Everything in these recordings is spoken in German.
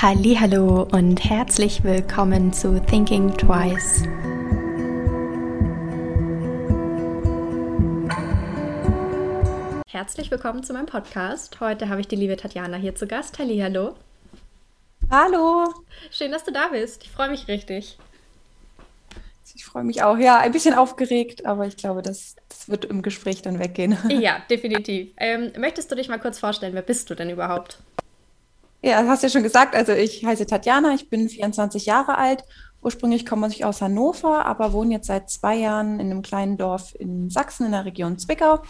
Hallo und herzlich willkommen zu Thinking Twice. Herzlich willkommen zu meinem Podcast. Heute habe ich die liebe Tatjana hier zu Gast. Hallo. Hallo. Schön, dass du da bist. Ich freue mich richtig. Ich freue mich auch. Ja, ein bisschen aufgeregt, aber ich glaube, das, das wird im Gespräch dann weggehen. Ja, definitiv. Ähm, möchtest du dich mal kurz vorstellen? Wer bist du denn überhaupt? Ja, hast du ja schon gesagt. Also ich heiße Tatjana, ich bin 24 Jahre alt. Ursprünglich komme ich aus Hannover, aber wohne jetzt seit zwei Jahren in einem kleinen Dorf in Sachsen in der Region Zwickau.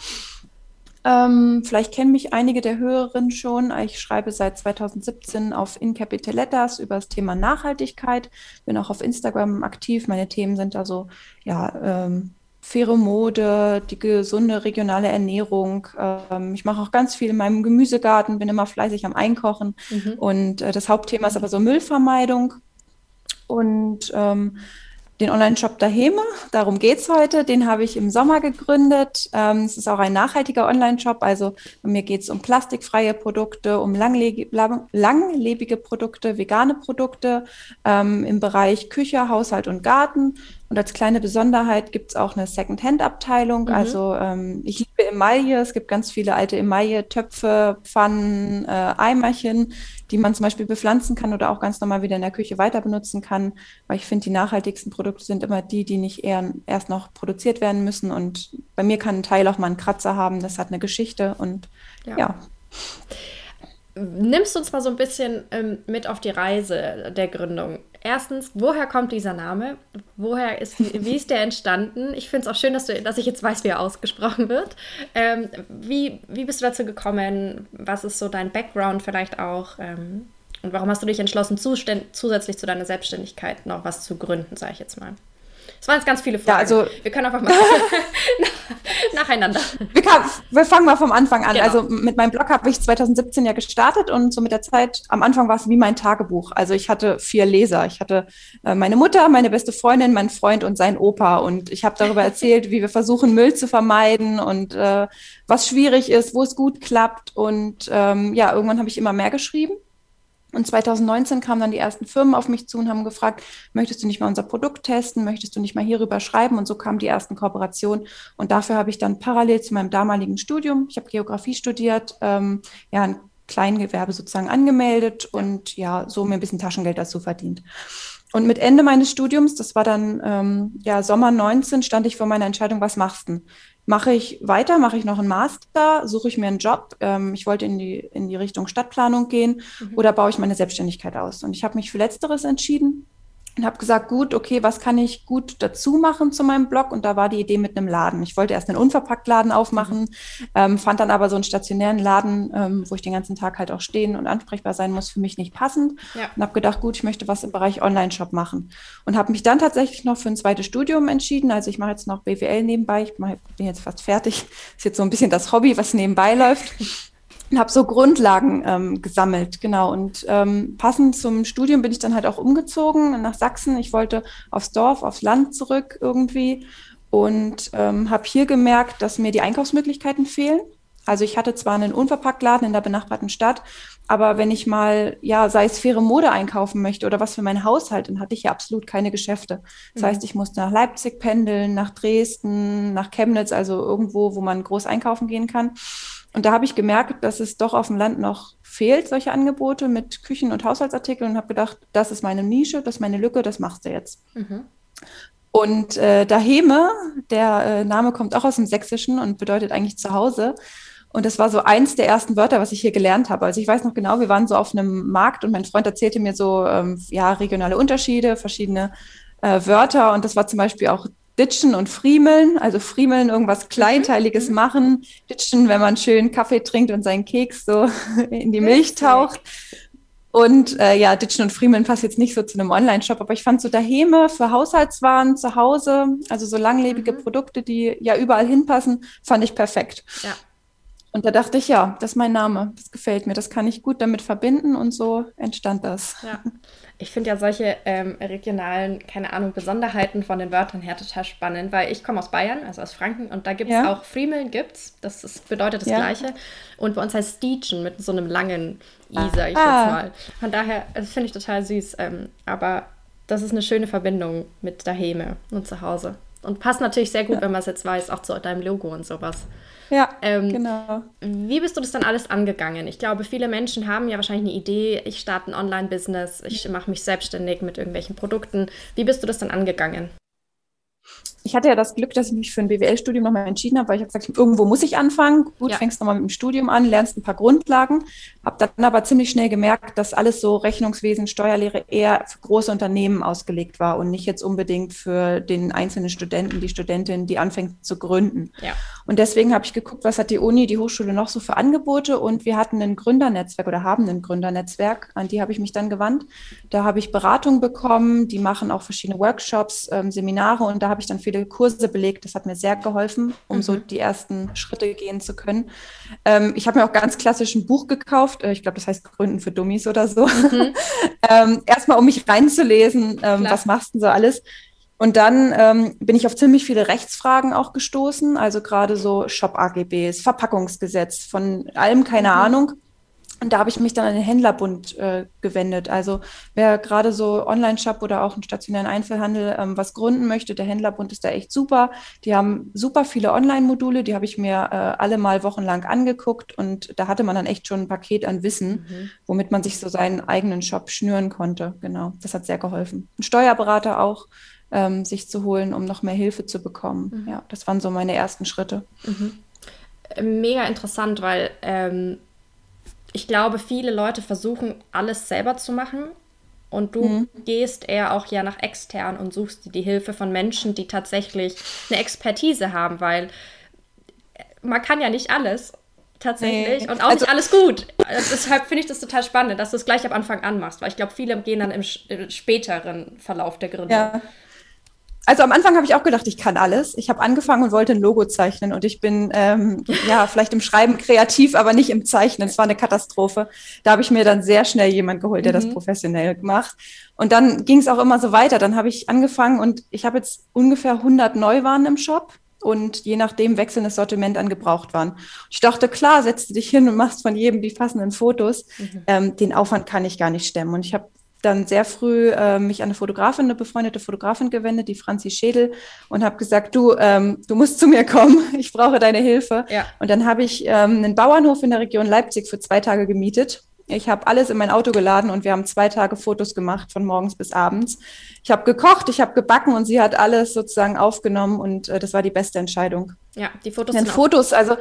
Ähm, vielleicht kennen mich einige der Hörerinnen schon. Ich schreibe seit 2017 auf In Capital Letters über das Thema Nachhaltigkeit. Bin auch auf Instagram aktiv. Meine Themen sind also ja ähm, faire Mode, die gesunde regionale Ernährung. Ähm, ich mache auch ganz viel in meinem Gemüsegarten, bin immer fleißig am Einkochen. Mhm. Und äh, das Hauptthema ist aber so Müllvermeidung. Und ähm, den Online-Shop Daheme, darum geht es heute. Den habe ich im Sommer gegründet. Ähm, es ist auch ein nachhaltiger Online-Shop. Also bei mir geht es um plastikfreie Produkte, um langlebige, langlebige Produkte, vegane Produkte ähm, im Bereich Küche, Haushalt und Garten. Und als kleine Besonderheit gibt es auch eine Second-Hand-Abteilung. Mhm. Also ähm, ich liebe Emaille. Es gibt ganz viele alte Emaille, Töpfe, Pfannen, äh, Eimerchen, die man zum Beispiel bepflanzen kann oder auch ganz normal wieder in der Küche weiter benutzen kann. Weil ich finde, die nachhaltigsten Produkte sind immer die, die nicht eher erst noch produziert werden müssen. Und bei mir kann ein Teil auch mal einen Kratzer haben. Das hat eine Geschichte und ja. ja. Nimmst du uns mal so ein bisschen ähm, mit auf die Reise der Gründung? Erstens, woher kommt dieser Name? Woher ist, wie ist der entstanden? Ich finde es auch schön, dass, du, dass ich jetzt weiß, wie er ausgesprochen wird. Ähm, wie, wie bist du dazu gekommen? Was ist so dein Background vielleicht auch? Ähm, und warum hast du dich entschlossen, zusätzlich zu deiner Selbstständigkeit noch was zu gründen, sage ich jetzt mal? Es waren jetzt ganz viele Fragen. Ja, also, wir können einfach mal nacheinander. Wir, kann, wir, fangen mal vom Anfang an. Genau. Also mit meinem Blog habe ich 2017 ja gestartet und so mit der Zeit, am Anfang war es wie mein Tagebuch. Also ich hatte vier Leser. Ich hatte äh, meine Mutter, meine beste Freundin, mein Freund und sein Opa. Und ich habe darüber erzählt, wie wir versuchen, Müll zu vermeiden und äh, was schwierig ist, wo es gut klappt. Und ähm, ja, irgendwann habe ich immer mehr geschrieben. Und 2019 kamen dann die ersten Firmen auf mich zu und haben gefragt, möchtest du nicht mal unser Produkt testen? Möchtest du nicht mal hierüber schreiben? Und so kamen die ersten Kooperationen. Und dafür habe ich dann parallel zu meinem damaligen Studium, ich habe Geografie studiert, ähm, ja, ein Kleingewerbe sozusagen angemeldet und ja, so mir ein bisschen Taschengeld dazu verdient. Und mit Ende meines Studiums, das war dann ähm, ja Sommer 19, stand ich vor meiner Entscheidung, was machst du? Mache ich weiter, mache ich noch einen Master, suche ich mir einen Job, ähm, ich wollte in die, in die Richtung Stadtplanung gehen mhm. oder baue ich meine Selbstständigkeit aus? Und ich habe mich für Letzteres entschieden und habe gesagt, gut, okay, was kann ich gut dazu machen zu meinem Blog? Und da war die Idee mit einem Laden. Ich wollte erst einen Unverpacktladen aufmachen, mhm. ähm, fand dann aber so einen stationären Laden, ähm, wo ich den ganzen Tag halt auch stehen und ansprechbar sein muss, für mich nicht passend. Ja. Und habe gedacht, gut, ich möchte was im Bereich Online-Shop machen. Und habe mich dann tatsächlich noch für ein zweites Studium entschieden. Also ich mache jetzt noch BWL nebenbei. Ich mach, bin jetzt fast fertig. Ist jetzt so ein bisschen das Hobby, was nebenbei läuft und habe so Grundlagen ähm, gesammelt, genau. Und ähm, passend zum Studium bin ich dann halt auch umgezogen nach Sachsen. Ich wollte aufs Dorf, aufs Land zurück irgendwie und ähm, habe hier gemerkt, dass mir die Einkaufsmöglichkeiten fehlen. Also ich hatte zwar einen Unverpacktladen in der benachbarten Stadt, aber wenn ich mal, ja, sei es faire Mode einkaufen möchte oder was für meinen Haushalt, dann hatte ich ja absolut keine Geschäfte. Das mhm. heißt, ich musste nach Leipzig pendeln, nach Dresden, nach Chemnitz, also irgendwo, wo man groß einkaufen gehen kann. Und da habe ich gemerkt, dass es doch auf dem Land noch fehlt, solche Angebote mit Küchen- und Haushaltsartikeln und habe gedacht, das ist meine Nische, das ist meine Lücke, das machst du jetzt. Mhm. Und äh, Daheme, der äh, Name kommt auch aus dem Sächsischen und bedeutet eigentlich zu Hause. Und das war so eins der ersten Wörter, was ich hier gelernt habe. Also ich weiß noch genau, wir waren so auf einem Markt und mein Freund erzählte mir so, ähm, ja, regionale Unterschiede, verschiedene äh, Wörter. Und das war zum Beispiel auch Ditchen und Friemeln, also Friemeln, irgendwas mhm. Kleinteiliges mhm. machen. Ditchen, wenn man schön Kaffee trinkt und seinen Keks so in die Milch taucht. Und äh, ja, Ditchen und Friemeln passt jetzt nicht so zu einem Online-Shop, aber ich fand so Daheme für Haushaltswaren zu Hause, also so langlebige mhm. Produkte, die ja überall hinpassen, fand ich perfekt. Ja. Und da dachte ich, ja, das ist mein Name, das gefällt mir, das kann ich gut damit verbinden und so entstand das. Ja. Ich finde ja solche ähm, regionalen, keine Ahnung, Besonderheiten von den Wörtern her total spannend, weil ich komme aus Bayern, also aus Franken, und da gibt es ja. auch Friemeln, gibt's, das ist, bedeutet das ja. Gleiche. Und bei uns heißt Stietschen mit so einem langen I, sag ich ah. jetzt mal. Von daher, das finde ich total süß. Ähm, aber das ist eine schöne Verbindung mit daheim und zu Hause. Und passt natürlich sehr gut, ja. wenn man es jetzt weiß, auch zu deinem Logo und sowas. Ja, ähm, genau. Wie bist du das dann alles angegangen? Ich glaube, viele Menschen haben ja wahrscheinlich eine Idee, ich starte ein Online-Business, ich mache mich selbstständig mit irgendwelchen Produkten. Wie bist du das dann angegangen? Ich hatte ja das Glück, dass ich mich für ein BWL-Studium nochmal entschieden habe, weil ich habe gesagt, irgendwo muss ich anfangen. Gut, ja. fängst nochmal mit dem Studium an, lernst ein paar Grundlagen. Habe dann aber ziemlich schnell gemerkt, dass alles so Rechnungswesen, Steuerlehre eher für große Unternehmen ausgelegt war und nicht jetzt unbedingt für den einzelnen Studenten, die Studentin, die anfängt zu gründen. Ja. Und deswegen habe ich geguckt, was hat die Uni, die Hochschule noch so für Angebote und wir hatten ein Gründernetzwerk oder haben ein Gründernetzwerk, an die habe ich mich dann gewandt. Da habe ich Beratung bekommen, die machen auch verschiedene Workshops, ähm, Seminare und da habe ich dann viele Kurse belegt. Das hat mir sehr geholfen, um mhm. so die ersten Schritte gehen zu können. Ähm, ich habe mir auch ganz klassisch ein Buch gekauft. Äh, ich glaube, das heißt Gründen für Dummies oder so. Mhm. ähm, Erstmal, um mich reinzulesen, ähm, was machst du so alles? Und dann ähm, bin ich auf ziemlich viele Rechtsfragen auch gestoßen, also gerade so Shop-AGBs, Verpackungsgesetz, von allem keine mhm. Ahnung. Und da habe ich mich dann an den Händlerbund äh, gewendet. Also wer gerade so Online-Shop oder auch einen stationären Einzelhandel ähm, was gründen möchte, der Händlerbund ist da echt super. Die haben super viele Online-Module, die habe ich mir äh, alle mal wochenlang angeguckt und da hatte man dann echt schon ein Paket an Wissen, mhm. womit man sich so seinen eigenen Shop schnüren konnte. Genau, das hat sehr geholfen. Ein Steuerberater auch ähm, sich zu holen, um noch mehr Hilfe zu bekommen. Mhm. Ja, das waren so meine ersten Schritte. Mhm. Mega interessant, weil ähm ich glaube, viele Leute versuchen, alles selber zu machen. Und du mhm. gehst eher auch ja nach extern und suchst dir die Hilfe von Menschen, die tatsächlich eine Expertise haben, weil man kann ja nicht alles tatsächlich nee. und auch also, nicht alles gut. Deshalb finde ich das total spannend, dass du es gleich am Anfang anmachst, weil ich glaube, viele gehen dann im, im späteren Verlauf der Gründung. Ja. Also am Anfang habe ich auch gedacht, ich kann alles. Ich habe angefangen und wollte ein Logo zeichnen und ich bin ähm, ja vielleicht im Schreiben kreativ, aber nicht im Zeichnen. Es war eine Katastrophe. Da habe ich mir dann sehr schnell jemand geholt, der mhm. das professionell macht. Und dann ging es auch immer so weiter. Dann habe ich angefangen und ich habe jetzt ungefähr 100 Neuwaren im Shop und je nachdem wechselndes Sortiment an Gebrauchtwaren. Ich dachte, klar, setzt du dich hin und machst von jedem die passenden Fotos. Mhm. Ähm, den Aufwand kann ich gar nicht stemmen. Und ich habe dann sehr früh äh, mich an eine Fotografin, eine befreundete Fotografin gewendet, die Franzi Schädel, und habe gesagt, du, ähm, du musst zu mir kommen, ich brauche deine Hilfe. Ja. Und dann habe ich ähm, einen Bauernhof in der Region Leipzig für zwei Tage gemietet. Ich habe alles in mein Auto geladen und wir haben zwei Tage Fotos gemacht, von morgens bis abends. Ich habe gekocht, ich habe gebacken und sie hat alles sozusagen aufgenommen und äh, das war die beste Entscheidung. Ja, die Fotos sind Fotos, also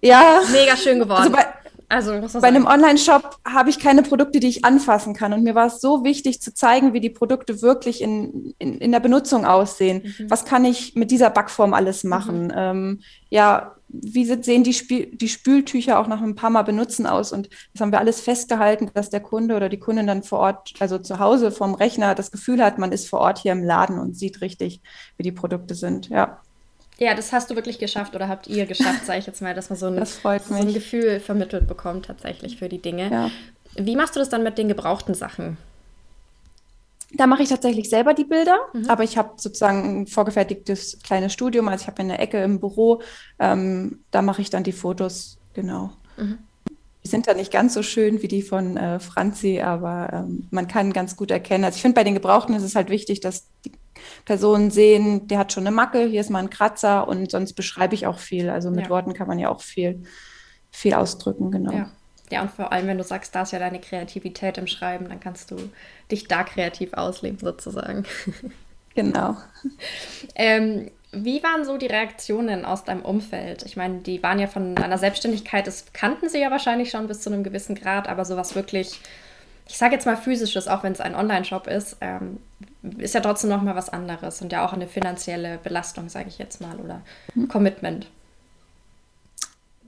ja. Mega schön geworden. Also bei, also, bei sagen. einem Online-Shop habe ich keine Produkte, die ich anfassen kann. Und mir war es so wichtig zu zeigen, wie die Produkte wirklich in, in, in der Benutzung aussehen. Mhm. Was kann ich mit dieser Backform alles machen? Mhm. Ähm, ja, wie sehen die, Spül die Spültücher auch nach ein paar Mal benutzen aus? Und das haben wir alles festgehalten, dass der Kunde oder die Kundin dann vor Ort, also zu Hause vom Rechner, das Gefühl hat, man ist vor Ort hier im Laden und sieht richtig, wie die Produkte sind. Ja. Ja, das hast du wirklich geschafft oder habt ihr geschafft, sage ich jetzt mal, dass man so ein, so ein, Gefühl vermittelt bekommt tatsächlich für die Dinge. Ja. Wie machst du das dann mit den gebrauchten Sachen? Da mache ich tatsächlich selber die Bilder, mhm. aber ich habe sozusagen ein vorgefertigtes kleines Studium, also ich habe eine Ecke im Büro, ähm, da mache ich dann die Fotos, genau. Mhm. Die sind da nicht ganz so schön wie die von äh, Franzi, aber ähm, man kann ganz gut erkennen. Also ich finde, bei den Gebrauchten ist es halt wichtig, dass die Personen sehen, der hat schon eine Macke, hier ist mal ein Kratzer und sonst beschreibe ich auch viel. Also mit ja. Worten kann man ja auch viel, viel ausdrücken, genau. Ja. ja, und vor allem, wenn du sagst, da ist ja deine Kreativität im Schreiben, dann kannst du dich da kreativ ausleben, sozusagen. Genau. ähm, wie waren so die Reaktionen aus deinem Umfeld? Ich meine, die waren ja von deiner Selbstständigkeit, das kannten sie ja wahrscheinlich schon bis zu einem gewissen Grad, aber sowas wirklich ich sage jetzt mal physisches, auch wenn es ein Online-Shop ist, ähm, ist ja trotzdem noch mal was anderes und ja auch eine finanzielle Belastung, sage ich jetzt mal, oder mhm. Commitment.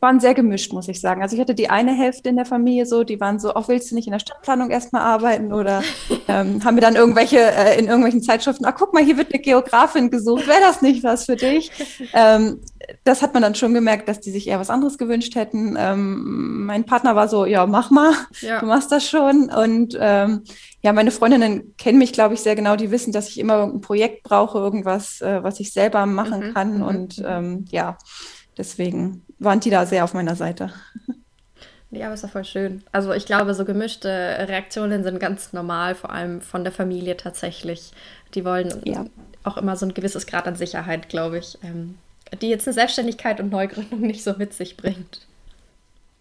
Waren sehr gemischt, muss ich sagen. Also ich hatte die eine Hälfte in der Familie so, die waren so, auch willst du nicht in der Stadtplanung erstmal arbeiten oder ähm, haben mir dann irgendwelche äh, in irgendwelchen Zeitschriften, ah, guck mal, hier wird eine Geografin gesucht, wäre das nicht was für dich? Ähm, das hat man dann schon gemerkt, dass die sich eher was anderes gewünscht hätten. Ähm, mein Partner war so, ja, mach mal, ja. du machst das schon. Und ähm, ja, meine Freundinnen kennen mich, glaube ich, sehr genau. Die wissen, dass ich immer ein Projekt brauche, irgendwas, äh, was ich selber machen mhm. kann. Mhm. Und ähm, ja, deswegen waren die da sehr auf meiner Seite. Ja, aber ist doch voll schön. Also ich glaube, so gemischte Reaktionen sind ganz normal, vor allem von der Familie tatsächlich. Die wollen ja. auch immer so ein gewisses Grad an Sicherheit, glaube ich, ähm, die jetzt eine Selbstständigkeit und Neugründung nicht so mit sich bringt.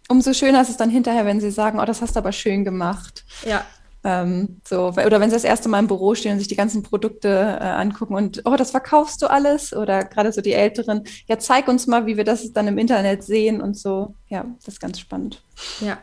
Umso schöner ist es dann hinterher, wenn sie sagen, oh, das hast du aber schön gemacht. Ja, ähm, so, oder wenn sie das erste Mal im Büro stehen und sich die ganzen Produkte äh, angucken und, oh, das verkaufst du alles? Oder gerade so die Älteren, ja, zeig uns mal, wie wir das dann im Internet sehen und so. Ja, das ist ganz spannend. Ja,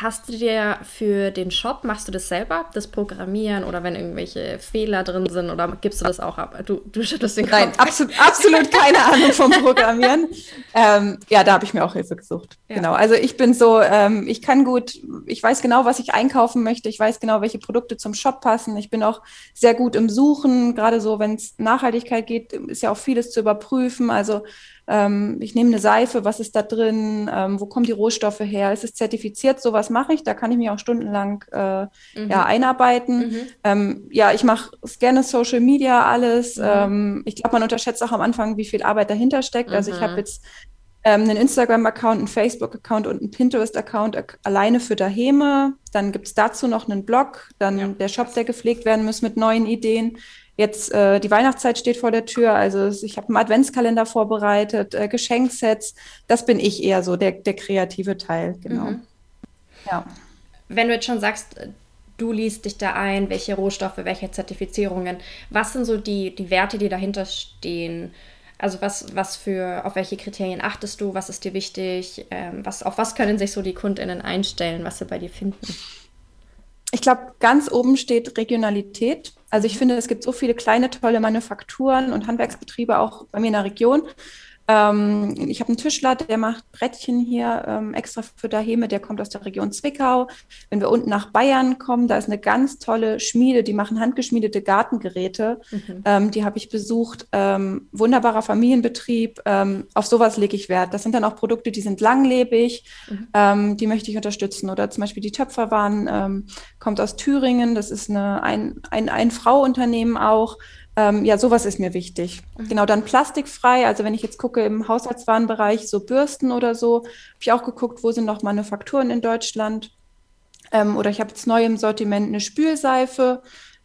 Hast du dir für den Shop, machst du das selber, das Programmieren oder wenn irgendwelche Fehler drin sind oder gibst du das auch ab? Du, du schüttelst den Kopf. Nein, absolut, absolut keine Ahnung vom Programmieren. ähm, ja, da habe ich mir auch Hilfe gesucht. Ja. Genau. Also ich bin so, ähm, ich kann gut, ich weiß genau, was ich einkaufen möchte. Ich weiß genau, welche Produkte zum Shop passen. Ich bin auch sehr gut im Suchen. Gerade so, wenn es Nachhaltigkeit geht, ist ja auch vieles zu überprüfen. Also ähm, ich nehme eine Seife, was ist da drin, ähm, wo kommen die Rohstoffe her, ist es zertifiziert, sowas mache ich, da kann ich mich auch stundenlang äh, mhm. ja, einarbeiten. Mhm. Ähm, ja, ich mache gerne Social Media, alles. Mhm. Ähm, ich glaube, man unterschätzt auch am Anfang, wie viel Arbeit dahinter steckt. Also ich habe mhm. jetzt ähm, einen Instagram-Account, einen Facebook-Account und einen Pinterest-Account alleine für Daheme. Dann gibt es dazu noch einen Blog, dann ja. der Shop, der gepflegt werden muss mit neuen Ideen. Jetzt äh, die Weihnachtszeit steht vor der Tür, also ich habe einen Adventskalender vorbereitet, äh, Geschenksets. Das bin ich eher so, der, der kreative Teil, genau. Mhm. Ja. Wenn du jetzt schon sagst, du liest dich da ein, welche Rohstoffe, welche Zertifizierungen, was sind so die, die Werte, die dahinter stehen? Also was, was für, auf welche Kriterien achtest du, was ist dir wichtig, ähm, was, auf was können sich so die KundInnen einstellen, was sie bei dir finden? Ich glaube, ganz oben steht Regionalität. Also ich finde, es gibt so viele kleine, tolle Manufakturen und Handwerksbetriebe auch bei mir in der Region. Ähm, ich habe einen Tischler, der macht Brettchen hier ähm, extra für Daheme, der kommt aus der Region Zwickau. Wenn wir unten nach Bayern kommen, da ist eine ganz tolle Schmiede, die machen handgeschmiedete Gartengeräte. Mhm. Ähm, die habe ich besucht. Ähm, wunderbarer Familienbetrieb. Ähm, auf sowas lege ich Wert. Das sind dann auch Produkte, die sind langlebig. Mhm. Ähm, die möchte ich unterstützen. Oder zum Beispiel die Töpferwaren kommt aus Thüringen. Das ist eine, ein, ein, ein Frau-Unternehmen auch. Ähm, ja, sowas ist mir wichtig. Mhm. Genau, dann plastikfrei. Also wenn ich jetzt gucke im Haushaltswarenbereich, so Bürsten oder so, habe ich auch geguckt, wo sind noch Manufakturen in Deutschland. Ähm, oder ich habe jetzt neu im Sortiment eine Spülseife.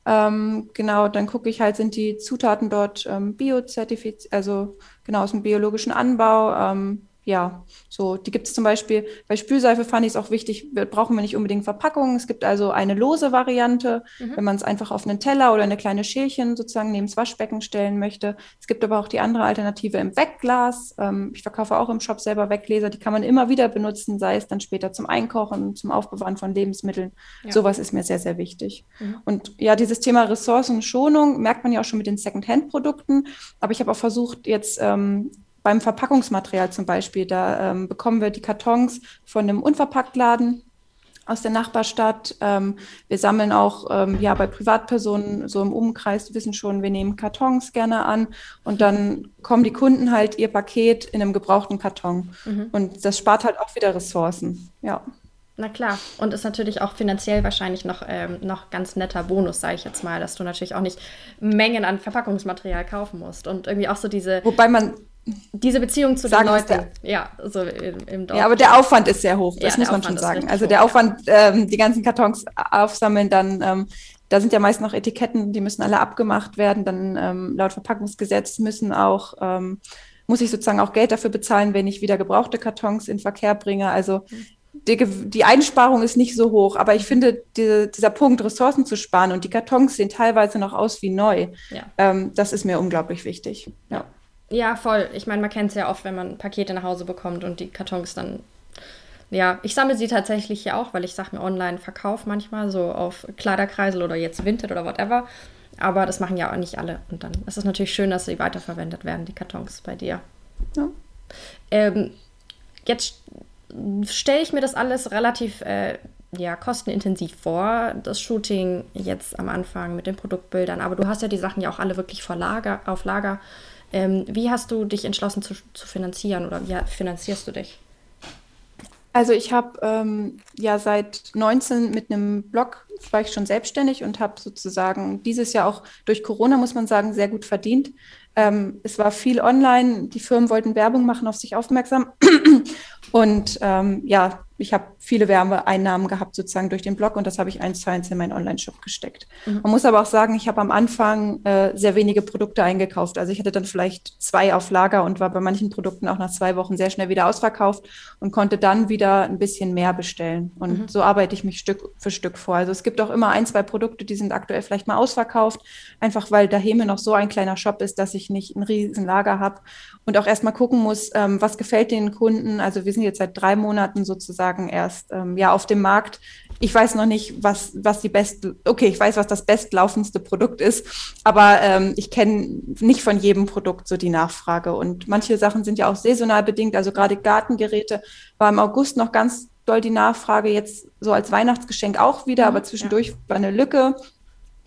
Ähm, genau, dann gucke ich halt, sind die Zutaten dort ähm, biozertifiziert, also genau aus dem biologischen Anbau. Ähm, ja, so, die gibt es zum Beispiel, bei Spülseife fand ich es auch wichtig, brauchen wir nicht unbedingt Verpackungen. Es gibt also eine lose Variante, mhm. wenn man es einfach auf einen Teller oder eine kleine Schälchen sozusagen neben das Waschbecken stellen möchte. Es gibt aber auch die andere Alternative im Wegglas. Ähm, ich verkaufe auch im Shop selber Weggläser, die kann man immer wieder benutzen, sei es dann später zum Einkochen, zum Aufbewahren von Lebensmitteln. Ja. Sowas ist mir sehr, sehr wichtig. Mhm. Und ja, dieses Thema Ressourcenschonung merkt man ja auch schon mit den Secondhand-Produkten. Aber ich habe auch versucht, jetzt ähm, beim Verpackungsmaterial zum Beispiel, da ähm, bekommen wir die Kartons von einem Unverpacktladen aus der Nachbarstadt. Ähm, wir sammeln auch ähm, ja bei Privatpersonen so im Umkreis, die wissen schon, wir nehmen Kartons gerne an und dann kommen die Kunden halt ihr Paket in einem gebrauchten Karton. Mhm. Und das spart halt auch wieder Ressourcen. Ja. Na klar, und ist natürlich auch finanziell wahrscheinlich noch, ähm, noch ganz netter Bonus, sage ich jetzt mal, dass du natürlich auch nicht Mengen an Verpackungsmaterial kaufen musst und irgendwie auch so diese. Wobei man diese Beziehung zu den Leuten. Ja, so im, im Dorf. Ja, aber der Aufwand ist sehr hoch, das ja, muss man schon sagen. Also der hoch, Aufwand, ähm, die ganzen Kartons aufsammeln, dann, ähm, da sind ja meist noch Etiketten, die müssen alle abgemacht werden. Dann ähm, laut Verpackungsgesetz müssen auch, ähm, muss ich sozusagen auch Geld dafür bezahlen, wenn ich wieder gebrauchte Kartons in Verkehr bringe. Also die, die Einsparung ist nicht so hoch, aber ich finde, die, dieser Punkt, Ressourcen zu sparen und die Kartons sehen teilweise noch aus wie neu, ja. Ähm, das ist mir unglaublich wichtig. Ja. Ja, voll. Ich meine, man kennt es ja oft, wenn man Pakete nach Hause bekommt und die Kartons dann. Ja, ich sammle sie tatsächlich hier auch, weil ich Sachen online verkaufe manchmal, so auf Kleiderkreisel oder jetzt Vinted oder whatever. Aber das machen ja auch nicht alle. Und dann ist es natürlich schön, dass sie weiterverwendet werden, die Kartons bei dir. Ja. Ähm, jetzt stelle ich mir das alles relativ äh, ja, kostenintensiv vor, das Shooting jetzt am Anfang mit den Produktbildern. Aber du hast ja die Sachen ja auch alle wirklich vor Lager, auf Lager. Ähm, wie hast du dich entschlossen zu, zu finanzieren oder wie finanzierst du dich? Also ich habe ähm, ja seit 19 mit einem Blog war ich schon selbstständig und habe sozusagen dieses Jahr auch durch Corona, muss man sagen, sehr gut verdient. Ähm, es war viel online, die Firmen wollten Werbung machen, auf sich aufmerksam. Und ähm, ja, ich habe viele Werbeeinnahmen gehabt sozusagen durch den Blog und das habe ich eins zu eins in meinen Online-Shop gesteckt. Mhm. Man muss aber auch sagen, ich habe am Anfang äh, sehr wenige Produkte eingekauft. Also ich hatte dann vielleicht zwei auf Lager und war bei manchen Produkten auch nach zwei Wochen sehr schnell wieder ausverkauft und konnte dann wieder ein bisschen mehr bestellen. Und mhm. so arbeite ich mich Stück für Stück vor. Also es gibt auch immer ein, zwei Produkte, die sind aktuell vielleicht mal ausverkauft, einfach weil daheim noch so ein kleiner Shop ist, dass ich nicht ein riesen Lager habe und auch erstmal gucken muss, ähm, was gefällt den Kunden. Also wir sind jetzt seit drei Monaten sozusagen erst ähm, ja auf dem Markt. Ich weiß noch nicht, was, was die beste, okay, ich weiß, was das bestlaufendste Produkt ist, aber ähm, ich kenne nicht von jedem Produkt so die Nachfrage. Und manche Sachen sind ja auch saisonal bedingt. Also gerade Gartengeräte war im August noch ganz doll die Nachfrage, jetzt so als Weihnachtsgeschenk auch wieder, aber zwischendurch ja. war eine Lücke.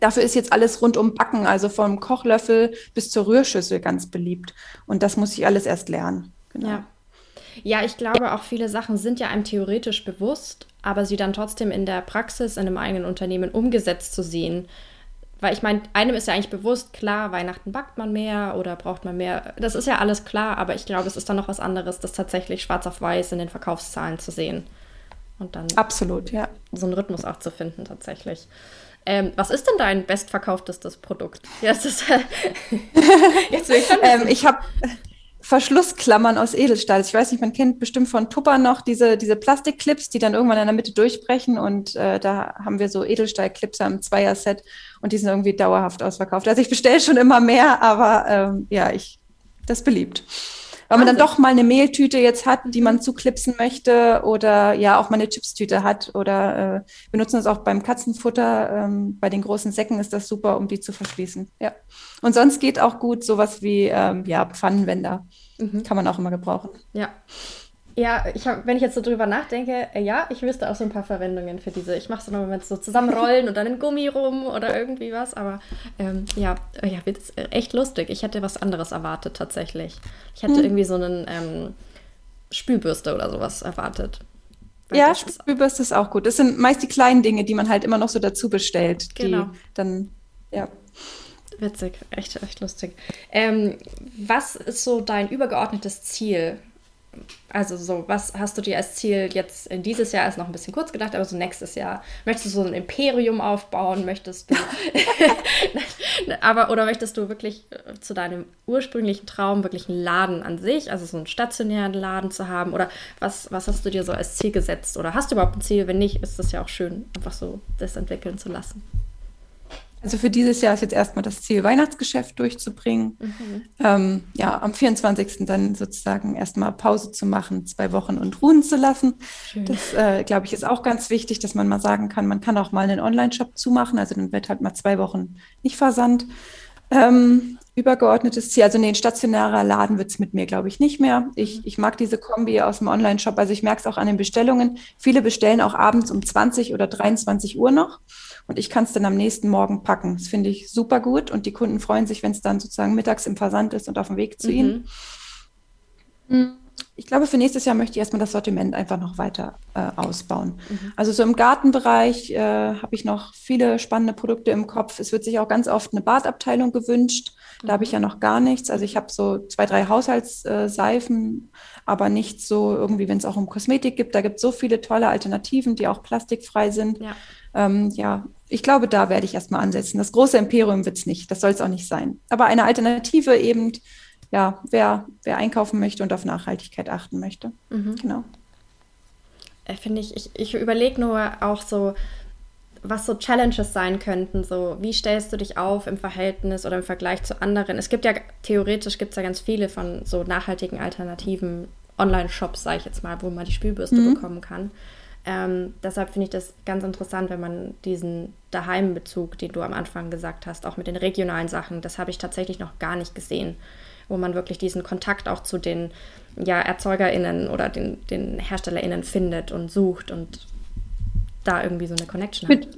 Dafür ist jetzt alles rund um Backen, also vom Kochlöffel bis zur Rührschüssel ganz beliebt. Und das muss ich alles erst lernen. Genau. Ja. Ja, ich glaube, auch viele Sachen sind ja einem theoretisch bewusst, aber sie dann trotzdem in der Praxis in einem eigenen Unternehmen umgesetzt zu sehen. Weil ich meine, einem ist ja eigentlich bewusst, klar, Weihnachten backt man mehr oder braucht man mehr. Das ist ja alles klar, aber ich glaube, es ist dann noch was anderes, das tatsächlich schwarz auf weiß in den Verkaufszahlen zu sehen. Und dann absolut, ja. So einen Rhythmus auch zu finden, tatsächlich. Ähm, was ist denn dein bestverkauftestes Produkt? Ja, ist jetzt will ich schon ähm, Ich habe Verschlussklammern aus Edelstahl. Ich weiß nicht, man kennt bestimmt von Tupper noch diese, diese Plastikclips, die dann irgendwann in der Mitte durchbrechen. Und äh, da haben wir so Edelstahlclips am Zweier-Set und die sind irgendwie dauerhaft ausverkauft. Also ich bestelle schon immer mehr, aber ähm, ja, ich das beliebt weil man dann doch mal eine Mehltüte jetzt hat, die man zuklipsen möchte oder ja auch mal eine Chipstüte hat oder äh, benutzen das auch beim Katzenfutter. Ähm, bei den großen Säcken ist das super, um die zu verschließen. Ja. Und sonst geht auch gut sowas wie ähm, ja, Pfannenwender. Mhm. Kann man auch immer gebrauchen. Ja. Ja, ich hab, wenn ich jetzt so drüber nachdenke, äh, ja, ich wüsste auch so ein paar Verwendungen für diese. Ich mache es immer mit so zusammenrollen und dann in Gummi rum oder irgendwie was. Aber ähm, ja, äh, ja, wird äh, echt lustig. Ich hätte was anderes erwartet tatsächlich. Ich hätte hm. irgendwie so einen ähm, Spülbürste oder sowas erwartet. Ja, Spülbürste ist auch gut. Das sind meist die kleinen Dinge, die man halt immer noch so dazu bestellt. Genau. Die dann, ja. Witzig, echt, echt lustig. Ähm, was ist so dein übergeordnetes Ziel also so, was hast du dir als Ziel jetzt in dieses Jahr ist noch ein bisschen kurz gedacht, aber so nächstes Jahr? Möchtest du so ein Imperium aufbauen, möchtest du aber oder möchtest du wirklich äh, zu deinem ursprünglichen Traum wirklich einen Laden an sich, also so einen stationären Laden zu haben? Oder was was hast du dir so als Ziel gesetzt? Oder hast du überhaupt ein Ziel, wenn nicht, ist es ja auch schön einfach so das entwickeln zu lassen. Also für dieses Jahr ist jetzt erstmal das Ziel, Weihnachtsgeschäft durchzubringen. Mhm. Ähm, ja, am 24. dann sozusagen erstmal Pause zu machen, zwei Wochen und ruhen zu lassen. Schön. Das, äh, glaube ich, ist auch ganz wichtig, dass man mal sagen kann, man kann auch mal einen Online-Shop zumachen. Also dann wird halt mal zwei Wochen nicht versandt. Ähm, übergeordnetes Ziel, also nee, ein stationärer Laden wird es mit mir, glaube ich, nicht mehr. Ich, mhm. ich mag diese Kombi aus dem Online-Shop. Also ich merke es auch an den Bestellungen. Viele bestellen auch abends um 20 oder 23 Uhr noch und ich kann es dann am nächsten Morgen packen. Das finde ich super gut und die Kunden freuen sich, wenn es dann sozusagen mittags im Versand ist und auf dem Weg zu mhm. ihnen. Hm. Ich glaube, für nächstes Jahr möchte ich erstmal das Sortiment einfach noch weiter äh, ausbauen. Mhm. Also so im Gartenbereich äh, habe ich noch viele spannende Produkte im Kopf. Es wird sich auch ganz oft eine Badabteilung gewünscht. Da mhm. habe ich ja noch gar nichts. Also ich habe so zwei, drei Haushaltsseifen, aber nicht so irgendwie, wenn es auch um Kosmetik gibt. Da gibt es so viele tolle Alternativen, die auch plastikfrei sind. Ja, ähm, ja ich glaube, da werde ich erstmal ansetzen. Das große Imperium wird es nicht, das soll es auch nicht sein. Aber eine Alternative eben, ja, wer, wer einkaufen möchte und auf Nachhaltigkeit achten möchte. Mhm. Genau. Äh, Finde ich, ich, ich überlege nur auch so, was so Challenges sein könnten. So, wie stellst du dich auf im Verhältnis oder im Vergleich zu anderen? Es gibt ja, theoretisch gibt es ja ganz viele von so nachhaltigen alternativen Online-Shops, sage ich jetzt mal, wo man die Spülbürste mhm. bekommen kann. Ähm, deshalb finde ich das ganz interessant, wenn man diesen Daheimbezug, den du am Anfang gesagt hast, auch mit den regionalen Sachen, das habe ich tatsächlich noch gar nicht gesehen, wo man wirklich diesen Kontakt auch zu den ja, ErzeugerInnen oder den, den HerstellerInnen findet und sucht und da irgendwie so eine Connection hat.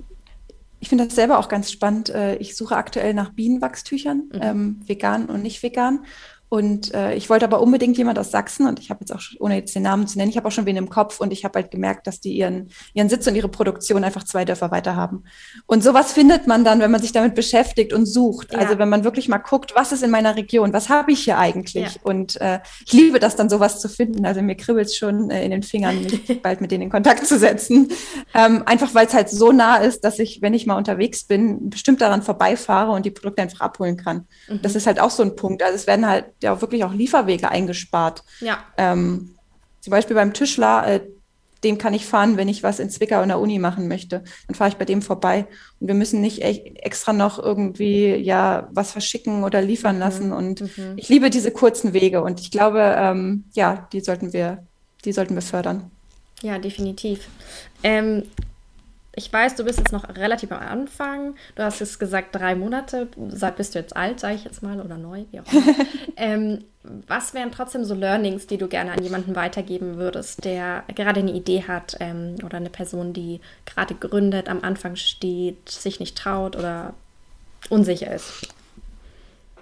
Ich finde das selber auch ganz spannend. Äh, ich suche aktuell nach Bienenwachstüchern, mhm. ähm, vegan und nicht vegan. Und äh, ich wollte aber unbedingt jemand aus Sachsen und ich habe jetzt auch, ohne jetzt den Namen zu nennen, ich habe auch schon wen im Kopf und ich habe halt gemerkt, dass die ihren, ihren Sitz und ihre Produktion einfach zwei Dörfer weiter haben. Und sowas findet man dann, wenn man sich damit beschäftigt und sucht. Ja. Also wenn man wirklich mal guckt, was ist in meiner Region, was habe ich hier eigentlich? Ja. Und äh, ich liebe das dann, sowas zu finden. Also mir kribbelt es schon äh, in den Fingern, mich bald mit denen in Kontakt zu setzen. Ähm, einfach weil es halt so nah ist, dass ich, wenn ich mal unterwegs bin, bestimmt daran vorbeifahre und die Produkte einfach abholen kann. Mhm. Das ist halt auch so ein Punkt. Also es werden halt ja wirklich auch Lieferwege eingespart. Ja. Ähm, zum Beispiel beim Tischler, äh, dem kann ich fahren, wenn ich was in Zwickau in der Uni machen möchte. Dann fahre ich bei dem vorbei. Und wir müssen nicht extra noch irgendwie ja was verschicken oder liefern mhm. lassen. Und mhm. ich liebe diese kurzen Wege. Und ich glaube, ähm, ja, die sollten wir, die sollten wir fördern. Ja, definitiv. Ähm, ich weiß, du bist jetzt noch relativ am Anfang. Du hast es gesagt, drei Monate. Bist du jetzt alt, sage ich jetzt mal, oder neu, wie auch immer. ähm, was wären trotzdem so Learnings, die du gerne an jemanden weitergeben würdest, der gerade eine Idee hat ähm, oder eine Person, die gerade gründet, am Anfang steht, sich nicht traut oder unsicher ist?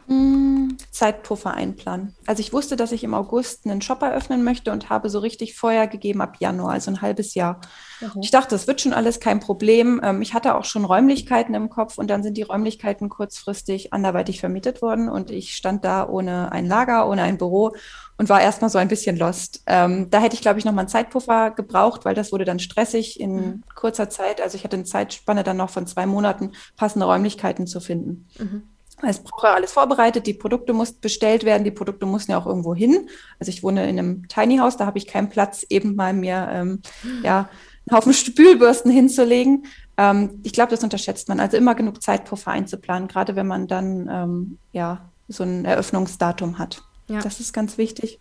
Hm, Zeitpuffer einplanen. Also ich wusste, dass ich im August einen Shop eröffnen möchte und habe so richtig Feuer gegeben ab Januar, also ein halbes Jahr. Mhm. Ich dachte, das wird schon alles kein Problem. Ähm, ich hatte auch schon Räumlichkeiten im Kopf und dann sind die Räumlichkeiten kurzfristig anderweitig vermietet worden und ich stand da ohne ein Lager, ohne ein Büro und war erstmal so ein bisschen lost. Ähm, da hätte ich, glaube ich, nochmal einen Zeitpuffer gebraucht, weil das wurde dann stressig in mhm. kurzer Zeit. Also ich hatte eine Zeitspanne dann noch von zwei Monaten, passende Räumlichkeiten zu finden. Mhm. Es braucht alles vorbereitet, die Produkte mussten bestellt werden, die Produkte mussten ja auch irgendwo hin. Also ich wohne in einem Tiny House, da habe ich keinen Platz, eben mal mir ähm, ja, einen Haufen Spülbürsten hinzulegen. Ähm, ich glaube, das unterschätzt man. Also immer genug Zeitpuffer einzuplanen, gerade wenn man dann ähm, ja so ein Eröffnungsdatum hat. Ja. Das ist ganz wichtig.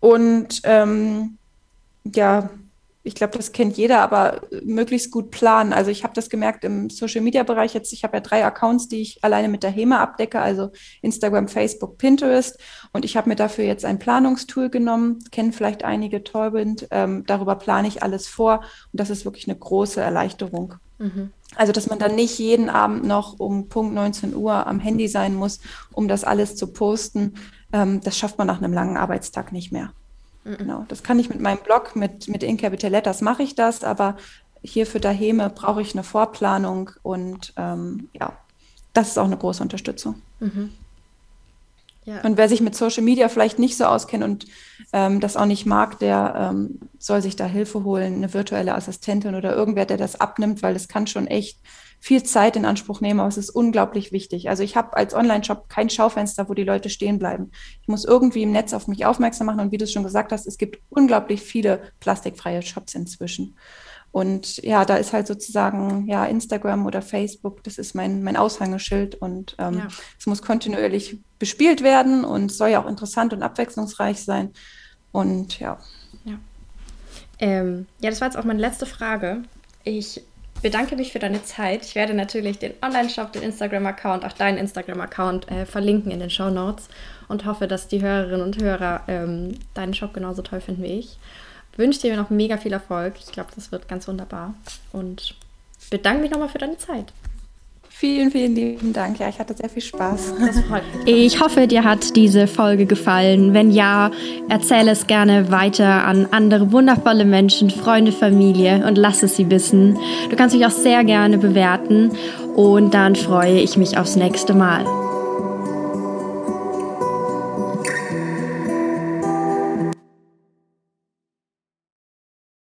Und ähm, ja, ich glaube, das kennt jeder, aber möglichst gut planen. Also ich habe das gemerkt im Social-Media-Bereich jetzt. Ich habe ja drei Accounts, die ich alleine mit der HEMA abdecke, also Instagram, Facebook, Pinterest. Und ich habe mir dafür jetzt ein Planungstool genommen, kennen vielleicht einige Torbind. Ähm, darüber plane ich alles vor und das ist wirklich eine große Erleichterung. Mhm. Also, dass man dann nicht jeden Abend noch um Punkt 19 Uhr am Handy sein muss, um das alles zu posten. Ähm, das schafft man nach einem langen Arbeitstag nicht mehr. Mhm. Genau, das kann ich mit meinem Blog, mit, mit In Capital Letters mache ich das, aber hier für Daheme brauche ich eine Vorplanung und ähm, ja, das ist auch eine große Unterstützung. Mhm. Ja. Und wer sich mit Social Media vielleicht nicht so auskennt und ähm, das auch nicht mag, der ähm, soll sich da Hilfe holen, eine virtuelle Assistentin oder irgendwer, der das abnimmt, weil es kann schon echt viel Zeit in Anspruch nehmen, aber es ist unglaublich wichtig. Also ich habe als Online-Shop kein Schaufenster, wo die Leute stehen bleiben. Ich muss irgendwie im Netz auf mich aufmerksam machen und wie du es schon gesagt hast, es gibt unglaublich viele plastikfreie Shops inzwischen. Und ja, da ist halt sozusagen ja Instagram oder Facebook, das ist mein, mein Aushängeschild und ähm, ja. es muss kontinuierlich bespielt werden und soll ja auch interessant und abwechslungsreich sein. Und ja. Ja, ähm, ja das war jetzt auch meine letzte Frage. Ich bedanke mich für deine Zeit. Ich werde natürlich den Online-Shop, den Instagram-Account, auch deinen Instagram-Account äh, verlinken in den Show Notes und hoffe, dass die Hörerinnen und Hörer ähm, deinen Shop genauso toll finden wie ich. Wünsche dir noch mega viel Erfolg. Ich glaube, das wird ganz wunderbar. Und bedanke mich nochmal für deine Zeit. Vielen, vielen lieben Dank. Ja, ich hatte sehr viel Spaß. Ich hoffe, dir hat diese Folge gefallen. Wenn ja, erzähle es gerne weiter an andere wundervolle Menschen, Freunde, Familie und lass es sie wissen. Du kannst mich auch sehr gerne bewerten und dann freue ich mich aufs nächste Mal.